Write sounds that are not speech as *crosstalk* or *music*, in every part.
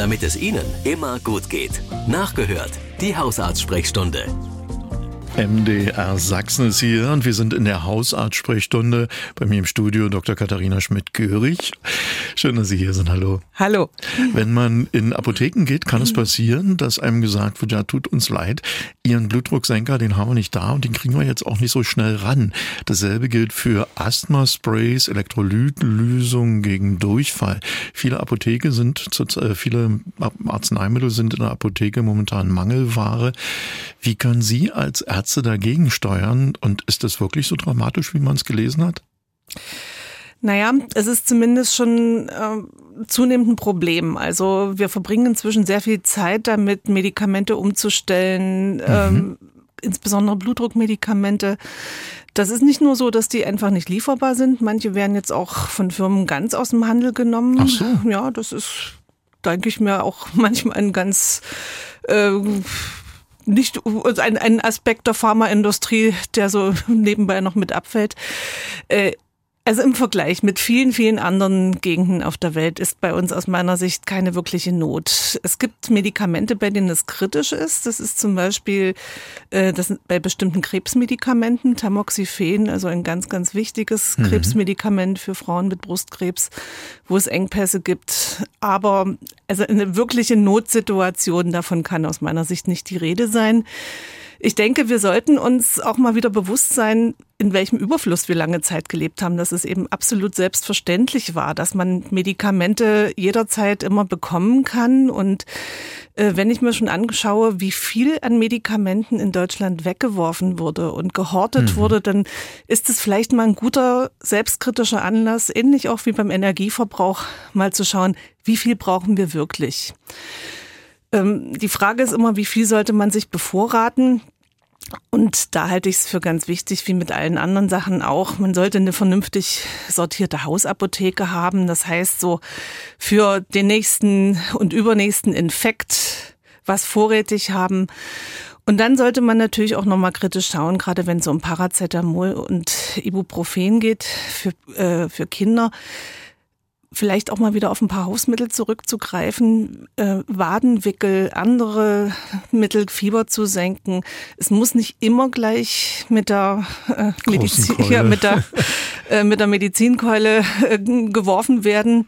damit es Ihnen immer gut geht. Nachgehört, die Hausarztsprechstunde. MDR Sachsen ist hier und wir sind in der Hausarzt-Sprechstunde. Bei mir im Studio Dr. Katharina Schmidt-Görig. Schön, dass Sie hier sind. Hallo. Hallo. Wenn man in Apotheken geht, kann es passieren, dass einem gesagt wird, ja, tut uns leid, Ihren Blutdrucksenker, den haben wir nicht da und den kriegen wir jetzt auch nicht so schnell ran. Dasselbe gilt für Asthma-Sprays, Elektrolytlösungen gegen Durchfall. Viele Apotheke sind, äh, viele Arzneimittel sind in der Apotheke momentan Mangelware. Wie können Sie als Ärzte Ärzte dagegen steuern? Und ist das wirklich so dramatisch, wie man es gelesen hat? Naja, es ist zumindest schon äh, zunehmend ein Problem. Also wir verbringen inzwischen sehr viel Zeit damit, Medikamente umzustellen, mhm. ähm, insbesondere Blutdruckmedikamente. Das ist nicht nur so, dass die einfach nicht lieferbar sind. Manche werden jetzt auch von Firmen ganz aus dem Handel genommen. Ach so. Ja, das ist, denke ich mir, auch *laughs* manchmal ein ganz äh, nicht ein, ein Aspekt der Pharmaindustrie, der so *laughs* nebenbei noch mit abfällt. Äh, also im Vergleich mit vielen, vielen anderen Gegenden auf der Welt ist bei uns aus meiner Sicht keine wirkliche Not. Es gibt Medikamente, bei denen es kritisch ist. Das ist zum Beispiel äh, das bei bestimmten Krebsmedikamenten, Tamoxifen, also ein ganz, ganz wichtiges mhm. Krebsmedikament für Frauen mit Brustkrebs, wo es Engpässe gibt. Aber also eine wirkliche Notsituation, davon kann aus meiner Sicht nicht die Rede sein. Ich denke, wir sollten uns auch mal wieder bewusst sein, in welchem Überfluss wir lange Zeit gelebt haben, dass es eben absolut selbstverständlich war, dass man Medikamente jederzeit immer bekommen kann. Und äh, wenn ich mir schon anschaue, wie viel an Medikamenten in Deutschland weggeworfen wurde und gehortet mhm. wurde, dann ist es vielleicht mal ein guter selbstkritischer Anlass, ähnlich auch wie beim Energieverbrauch, mal zu schauen, wie viel brauchen wir wirklich. Ähm, die Frage ist immer, wie viel sollte man sich bevorraten? Und da halte ich es für ganz wichtig, wie mit allen anderen Sachen auch. Man sollte eine vernünftig sortierte Hausapotheke haben. Das heißt, so für den nächsten und übernächsten Infekt was vorrätig haben. Und dann sollte man natürlich auch nochmal kritisch schauen, gerade wenn es um Paracetamol und Ibuprofen geht für, äh, für Kinder vielleicht auch mal wieder auf ein paar Hausmittel zurückzugreifen, äh, Wadenwickel, andere Mittel, Fieber zu senken. Es muss nicht immer gleich mit der äh, Medizin, *laughs* ja, mit der, *laughs* äh, mit der Medizinkeule äh, geworfen werden.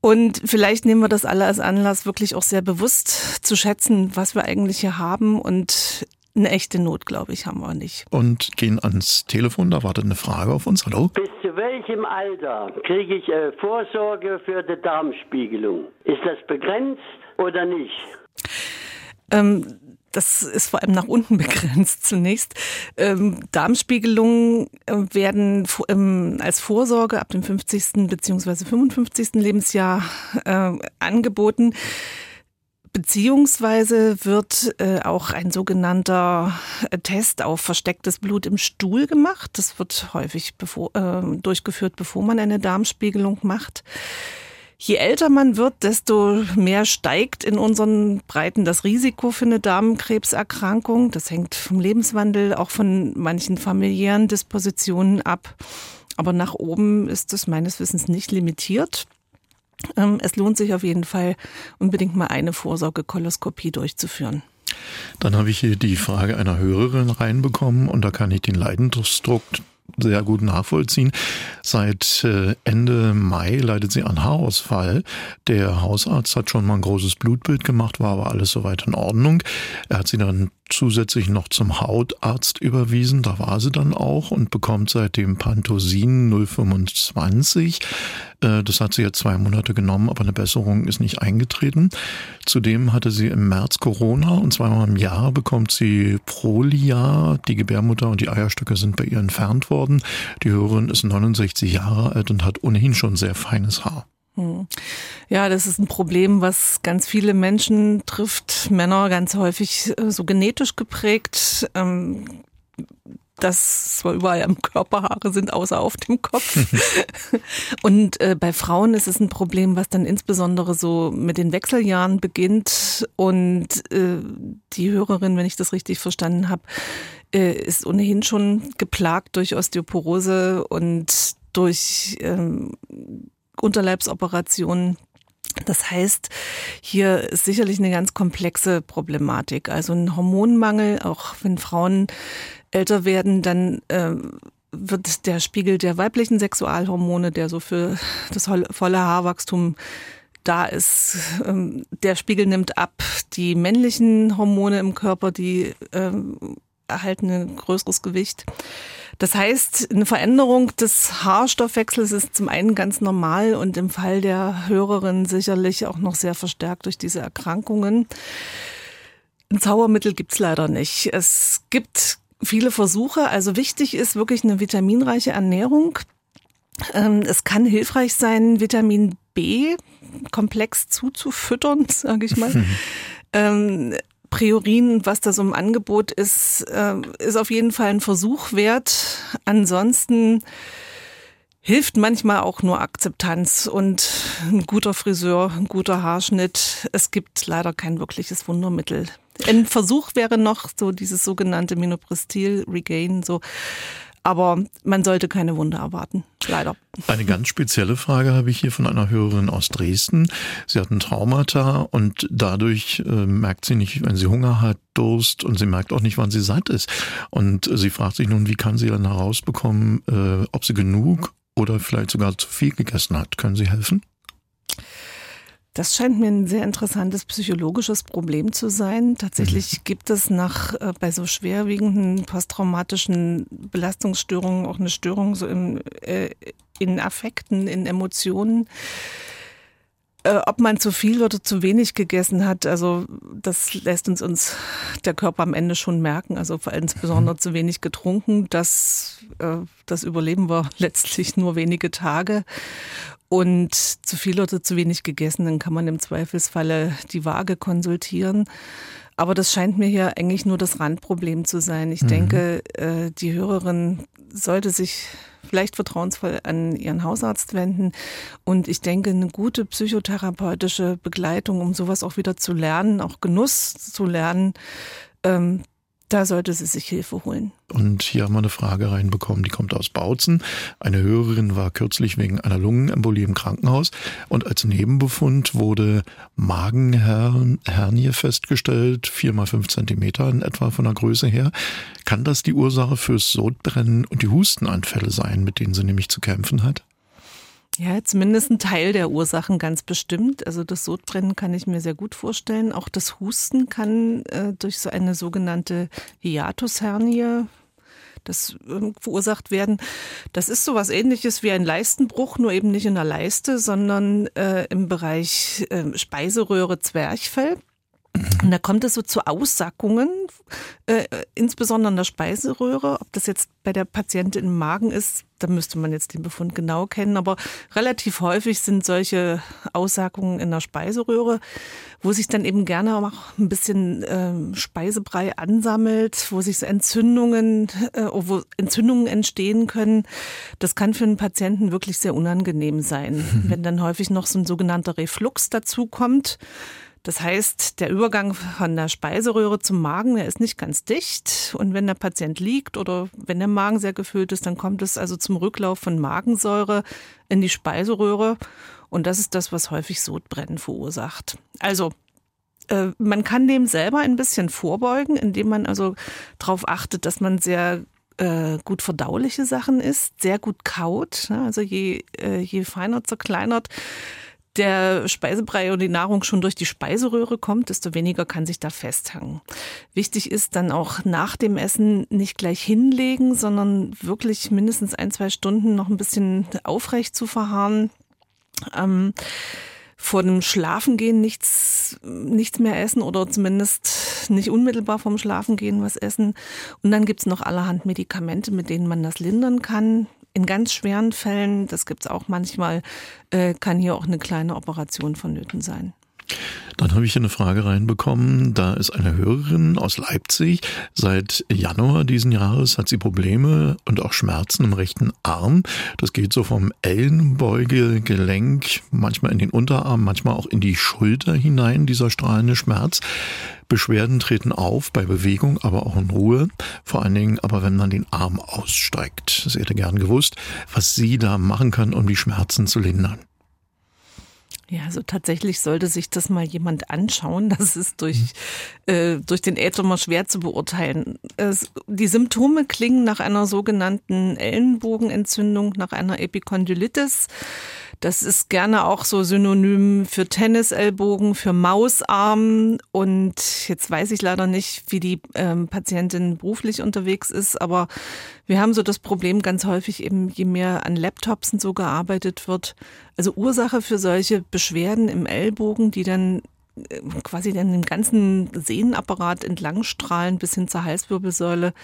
Und vielleicht nehmen wir das alle als Anlass, wirklich auch sehr bewusst zu schätzen, was wir eigentlich hier haben und eine echte Not, glaube ich, haben wir nicht. Und gehen ans Telefon, da wartet eine Frage auf uns. Hallo? Bis zu welchem Alter kriege ich äh, Vorsorge für die Darmspiegelung? Ist das begrenzt oder nicht? Ähm, das ist vor allem nach unten *laughs* begrenzt zunächst. Ähm, Darmspiegelungen äh, werden ähm, als Vorsorge ab dem 50. bzw. 55. Lebensjahr äh, angeboten. Beziehungsweise wird äh, auch ein sogenannter äh, Test auf verstecktes Blut im Stuhl gemacht. Das wird häufig bevor, äh, durchgeführt, bevor man eine Darmspiegelung macht. Je älter man wird, desto mehr steigt in unseren Breiten das Risiko für eine Darmkrebserkrankung. Das hängt vom Lebenswandel, auch von manchen familiären Dispositionen ab. Aber nach oben ist es meines Wissens nicht limitiert. Ähm, es lohnt sich auf jeden Fall, unbedingt mal eine Vorsorgekoloskopie durchzuführen. Dann habe ich hier die Frage einer Hörerin reinbekommen und da kann ich den Leidensdruck sehr gut nachvollziehen. Seit äh, Ende Mai leidet sie an Haarausfall. Der Hausarzt hat schon mal ein großes Blutbild gemacht, war aber alles soweit in Ordnung. Er hat sie dann zusätzlich noch zum Hautarzt überwiesen. Da war sie dann auch und bekommt seitdem Panthosin 025. Äh, das hat sie jetzt zwei Monate genommen, aber eine Besserung ist nicht eingetreten. Zudem hatte sie im März Corona und zweimal im Jahr bekommt sie Prolia. Die Gebärmutter und die Eierstöcke sind bei ihr entfernt worden. Die Hörerin ist 69 Jahre alt und hat ohnehin schon sehr feines Haar. Hm. Ja, das ist ein Problem, was ganz viele Menschen trifft. Männer ganz häufig äh, so genetisch geprägt. Ähm, dass zwar überall am Körper Haare sind, außer auf dem Kopf. *laughs* und äh, bei Frauen ist es ein Problem, was dann insbesondere so mit den Wechseljahren beginnt. Und äh, die Hörerin, wenn ich das richtig verstanden habe, äh, ist ohnehin schon geplagt durch Osteoporose und durch ähm, Unterleibsoperationen. Das heißt, hier ist sicherlich eine ganz komplexe Problematik. Also ein Hormonmangel, auch wenn Frauen älter werden, dann äh, wird der Spiegel der weiblichen Sexualhormone, der so für das volle Haarwachstum da ist, ähm, der Spiegel nimmt ab. Die männlichen Hormone im Körper, die ähm, erhalten ein größeres Gewicht. Das heißt, eine Veränderung des Haarstoffwechsels ist zum einen ganz normal und im Fall der Hörerin sicherlich auch noch sehr verstärkt durch diese Erkrankungen. Ein Zaubermittel gibt's leider nicht. Es gibt viele Versuche. Also wichtig ist wirklich eine vitaminreiche Ernährung. Ähm, es kann hilfreich sein, Vitamin B komplex zuzufüttern, *laughs* sage ich mal. *laughs* ähm, Priorin, was da so im Angebot ist, äh, ist auf jeden Fall ein Versuch wert. Ansonsten hilft manchmal auch nur Akzeptanz und ein guter Friseur, ein guter Haarschnitt. Es gibt leider kein wirkliches Wundermittel. Ein Versuch wäre noch so dieses sogenannte Minoprestil Regain, so aber man sollte keine Wunder erwarten, leider. Eine ganz spezielle Frage habe ich hier von einer Hörerin aus Dresden. Sie hat ein Traumata und dadurch äh, merkt sie nicht, wenn sie Hunger hat, Durst und sie merkt auch nicht, wann sie satt ist. Und äh, sie fragt sich nun, wie kann sie dann herausbekommen, äh, ob sie genug oder vielleicht sogar zu viel gegessen hat. Können Sie helfen? Das scheint mir ein sehr interessantes psychologisches Problem zu sein. Tatsächlich mhm. gibt es nach äh, bei so schwerwiegenden posttraumatischen Belastungsstörungen auch eine Störung so im, äh, in Affekten, in Emotionen. Äh, ob man zu viel oder zu wenig gegessen hat, also das lässt uns uns der Körper am Ende schon merken. Also vor allem insbesondere mhm. zu wenig getrunken, das, äh, das überleben wir *laughs* letztlich nur wenige Tage und zu viel oder zu wenig gegessen, dann kann man im Zweifelsfalle die Waage konsultieren. Aber das scheint mir hier eigentlich nur das Randproblem zu sein. Ich mhm. denke, äh, die Hörerin sollte sich vielleicht vertrauensvoll an ihren Hausarzt wenden. Und ich denke, eine gute psychotherapeutische Begleitung, um sowas auch wieder zu lernen, auch Genuss zu lernen, ähm, da sollte sie sich Hilfe holen. Und hier haben wir eine Frage reinbekommen, die kommt aus Bautzen. Eine Hörerin war kürzlich wegen einer Lungenembolie im Krankenhaus und als Nebenbefund wurde Magenhernie festgestellt, vier mal fünf Zentimeter in etwa von der Größe her. Kann das die Ursache fürs Sodbrennen und die Hustenanfälle sein, mit denen sie nämlich zu kämpfen hat? Ja, zumindest ein Teil der Ursachen ganz bestimmt. Also das Sodbrennen kann ich mir sehr gut vorstellen. Auch das Husten kann äh, durch so eine sogenannte Hiatushernie das äh, verursacht werden. Das ist so was ähnliches wie ein Leistenbruch, nur eben nicht in der Leiste, sondern äh, im Bereich äh, Speiseröhre Zwerchfell. Und da kommt es so zu Aussackungen, äh, insbesondere in der Speiseröhre. Ob das jetzt bei der Patientin im Magen ist, da müsste man jetzt den Befund genau kennen. Aber relativ häufig sind solche Aussackungen in der Speiseröhre, wo sich dann eben gerne auch ein bisschen äh, Speisebrei ansammelt, wo sich Entzündungen, äh, wo Entzündungen entstehen können. Das kann für einen Patienten wirklich sehr unangenehm sein, *laughs* wenn dann häufig noch so ein sogenannter Reflux dazu kommt. Das heißt, der Übergang von der Speiseröhre zum Magen, der ist nicht ganz dicht. Und wenn der Patient liegt oder wenn der Magen sehr gefüllt ist, dann kommt es also zum Rücklauf von Magensäure in die Speiseröhre. Und das ist das, was häufig Sodbrennen verursacht. Also äh, man kann dem selber ein bisschen vorbeugen, indem man also darauf achtet, dass man sehr äh, gut verdauliche Sachen isst, sehr gut kaut. Also je, äh, je feiner zerkleinert, der Speisebrei und die Nahrung schon durch die Speiseröhre kommt, desto weniger kann sich da festhangen. Wichtig ist dann auch nach dem Essen nicht gleich hinlegen, sondern wirklich mindestens ein, zwei Stunden noch ein bisschen aufrecht zu verharren. Ähm, vor dem Schlafengehen nichts, nichts mehr essen oder zumindest nicht unmittelbar vorm Schlafengehen was essen. Und dann gibt's noch allerhand Medikamente, mit denen man das lindern kann. In ganz schweren Fällen, das gibt es auch manchmal, äh, kann hier auch eine kleine Operation vonnöten sein. Dann habe ich hier eine Frage reinbekommen. Da ist eine Hörerin aus Leipzig. Seit Januar diesen Jahres hat sie Probleme und auch Schmerzen im rechten Arm. Das geht so vom Ellenbeugegelenk, manchmal in den Unterarm, manchmal auch in die Schulter hinein, dieser strahlende Schmerz. Beschwerden treten auf bei Bewegung, aber auch in Ruhe. Vor allen Dingen aber, wenn man den Arm aussteigt. Sie hätte gern gewusst, was sie da machen kann, um die Schmerzen zu lindern. Ja, also tatsächlich sollte sich das mal jemand anschauen. Das ist durch, äh, durch den Äther mal schwer zu beurteilen. Es, die Symptome klingen nach einer sogenannten Ellenbogenentzündung, nach einer Epikondylitis. Das ist gerne auch so synonym für Tennisellbogen, für Mausarm. Und jetzt weiß ich leider nicht, wie die ähm, Patientin beruflich unterwegs ist, aber wir haben so das Problem ganz häufig eben, je mehr an Laptops und so gearbeitet wird. Also Ursache für solche Beschwerden im Ellbogen, die dann quasi dann den ganzen Sehnenapparat entlangstrahlen bis hin zur Halswirbelsäule.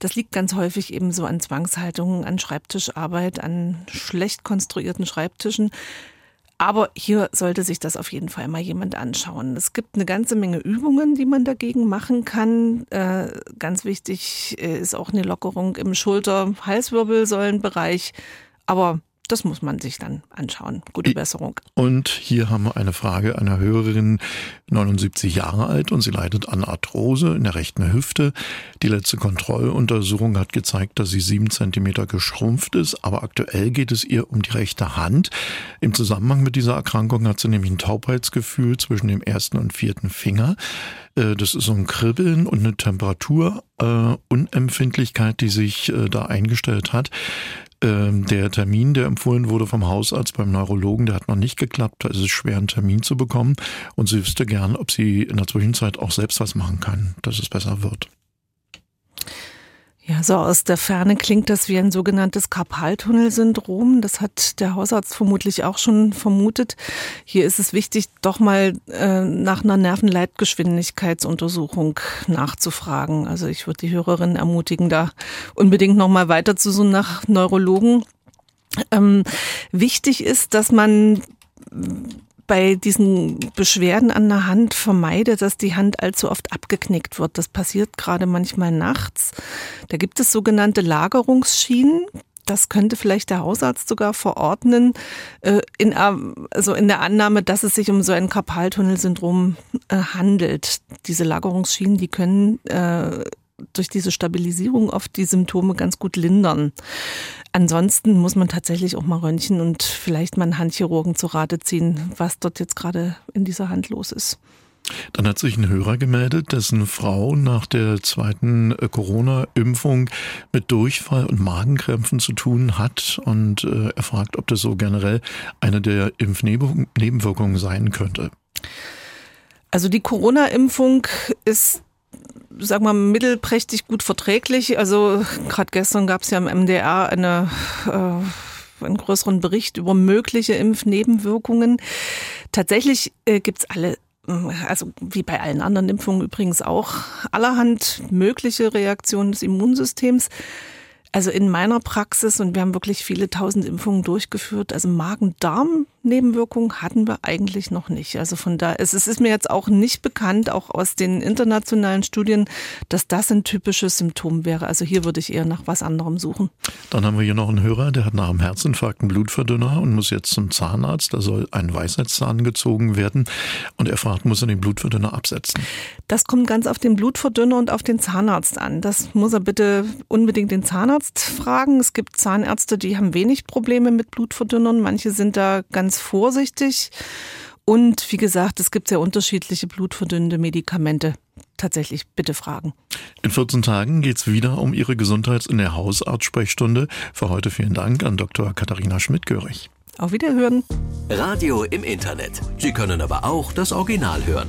Das liegt ganz häufig eben so an Zwangshaltungen, an Schreibtischarbeit, an schlecht konstruierten Schreibtischen. Aber hier sollte sich das auf jeden Fall mal jemand anschauen. Es gibt eine ganze Menge Übungen, die man dagegen machen kann. Äh, ganz wichtig äh, ist auch eine Lockerung im Schulter-Halswirbelsäulenbereich. Aber das muss man sich dann anschauen. Gute Besserung. Und hier haben wir eine Frage einer Hörerin, 79 Jahre alt und sie leidet an Arthrose in der rechten Hüfte. Die letzte Kontrolluntersuchung hat gezeigt, dass sie sieben Zentimeter geschrumpft ist, aber aktuell geht es ihr um die rechte Hand. Im Zusammenhang mit dieser Erkrankung hat sie nämlich ein Taubheitsgefühl zwischen dem ersten und vierten Finger. Äh, das ist so ein Kribbeln und eine Temperaturunempfindlichkeit, die sich äh, da eingestellt hat. Ähm, der Termin, der empfohlen wurde vom Hausarzt beim Neurologen, der hat noch nicht geklappt. Da ist es schwer, einen Termin zu bekommen. Und sie wüsste gern, ob sie in der Zwischenzeit auch selbst was machen kann, dass es besser wird. Ja, so aus der Ferne klingt das wie ein sogenanntes Karpaltunnelsyndrom. Das hat der Hausarzt vermutlich auch schon vermutet. Hier ist es wichtig, doch mal äh, nach einer Nervenleitgeschwindigkeitsuntersuchung nachzufragen. Also ich würde die Hörerin ermutigen, da unbedingt noch mal weiter zu suchen nach Neurologen. Ähm, wichtig ist, dass man bei diesen Beschwerden an der Hand vermeide, dass die Hand allzu oft abgeknickt wird. Das passiert gerade manchmal nachts. Da gibt es sogenannte Lagerungsschienen. Das könnte vielleicht der Hausarzt sogar verordnen, äh, in, also in der Annahme, dass es sich um so ein Karpaltunnelsyndrom äh, handelt. Diese Lagerungsschienen, die können äh, durch diese Stabilisierung oft die Symptome ganz gut lindern. Ansonsten muss man tatsächlich auch mal röntgen und vielleicht mal einen Handchirurgen zu Rate ziehen, was dort jetzt gerade in dieser Hand los ist. Dann hat sich ein Hörer gemeldet, dessen Frau nach der zweiten äh, Corona-Impfung mit Durchfall und Magenkrämpfen zu tun hat und äh, er fragt, ob das so generell eine der Impfnebenwirkungen sein könnte. Also die Corona-Impfung ist sagen wir mal, mittelprächtig gut verträglich. Also gerade gestern gab es ja im MDR eine, äh, einen größeren Bericht über mögliche Impfnebenwirkungen. Tatsächlich äh, gibt's alle also wie bei allen anderen Impfungen übrigens auch, allerhand mögliche Reaktionen des Immunsystems. Also in meiner Praxis, und wir haben wirklich viele tausend Impfungen durchgeführt, also Magen-Darm-Nebenwirkungen hatten wir eigentlich noch nicht. Also von da, es ist mir jetzt auch nicht bekannt, auch aus den internationalen Studien, dass das ein typisches Symptom wäre. Also hier würde ich eher nach was anderem suchen. Dann haben wir hier noch einen Hörer, der hat nach einem Herzinfarkt einen Blutverdünner und muss jetzt zum Zahnarzt. Da soll ein Weisheitszahn gezogen werden. Und er fragt, muss er den Blutverdünner absetzen? Das kommt ganz auf den Blutverdünner und auf den Zahnarzt an. Das muss er bitte unbedingt den Zahnarzt fragen. Es gibt Zahnärzte, die haben wenig Probleme mit Blutverdünnern. Manche sind da ganz vorsichtig. Und wie gesagt, es gibt sehr unterschiedliche blutverdünnende Medikamente. Tatsächlich, bitte fragen. In 14 Tagen geht es wieder um Ihre Gesundheit in der Hausarztsprechstunde. Für heute vielen Dank an Dr. Katharina Schmidt-Görig. Auf Wiederhören. Radio im Internet. Sie können aber auch das Original hören.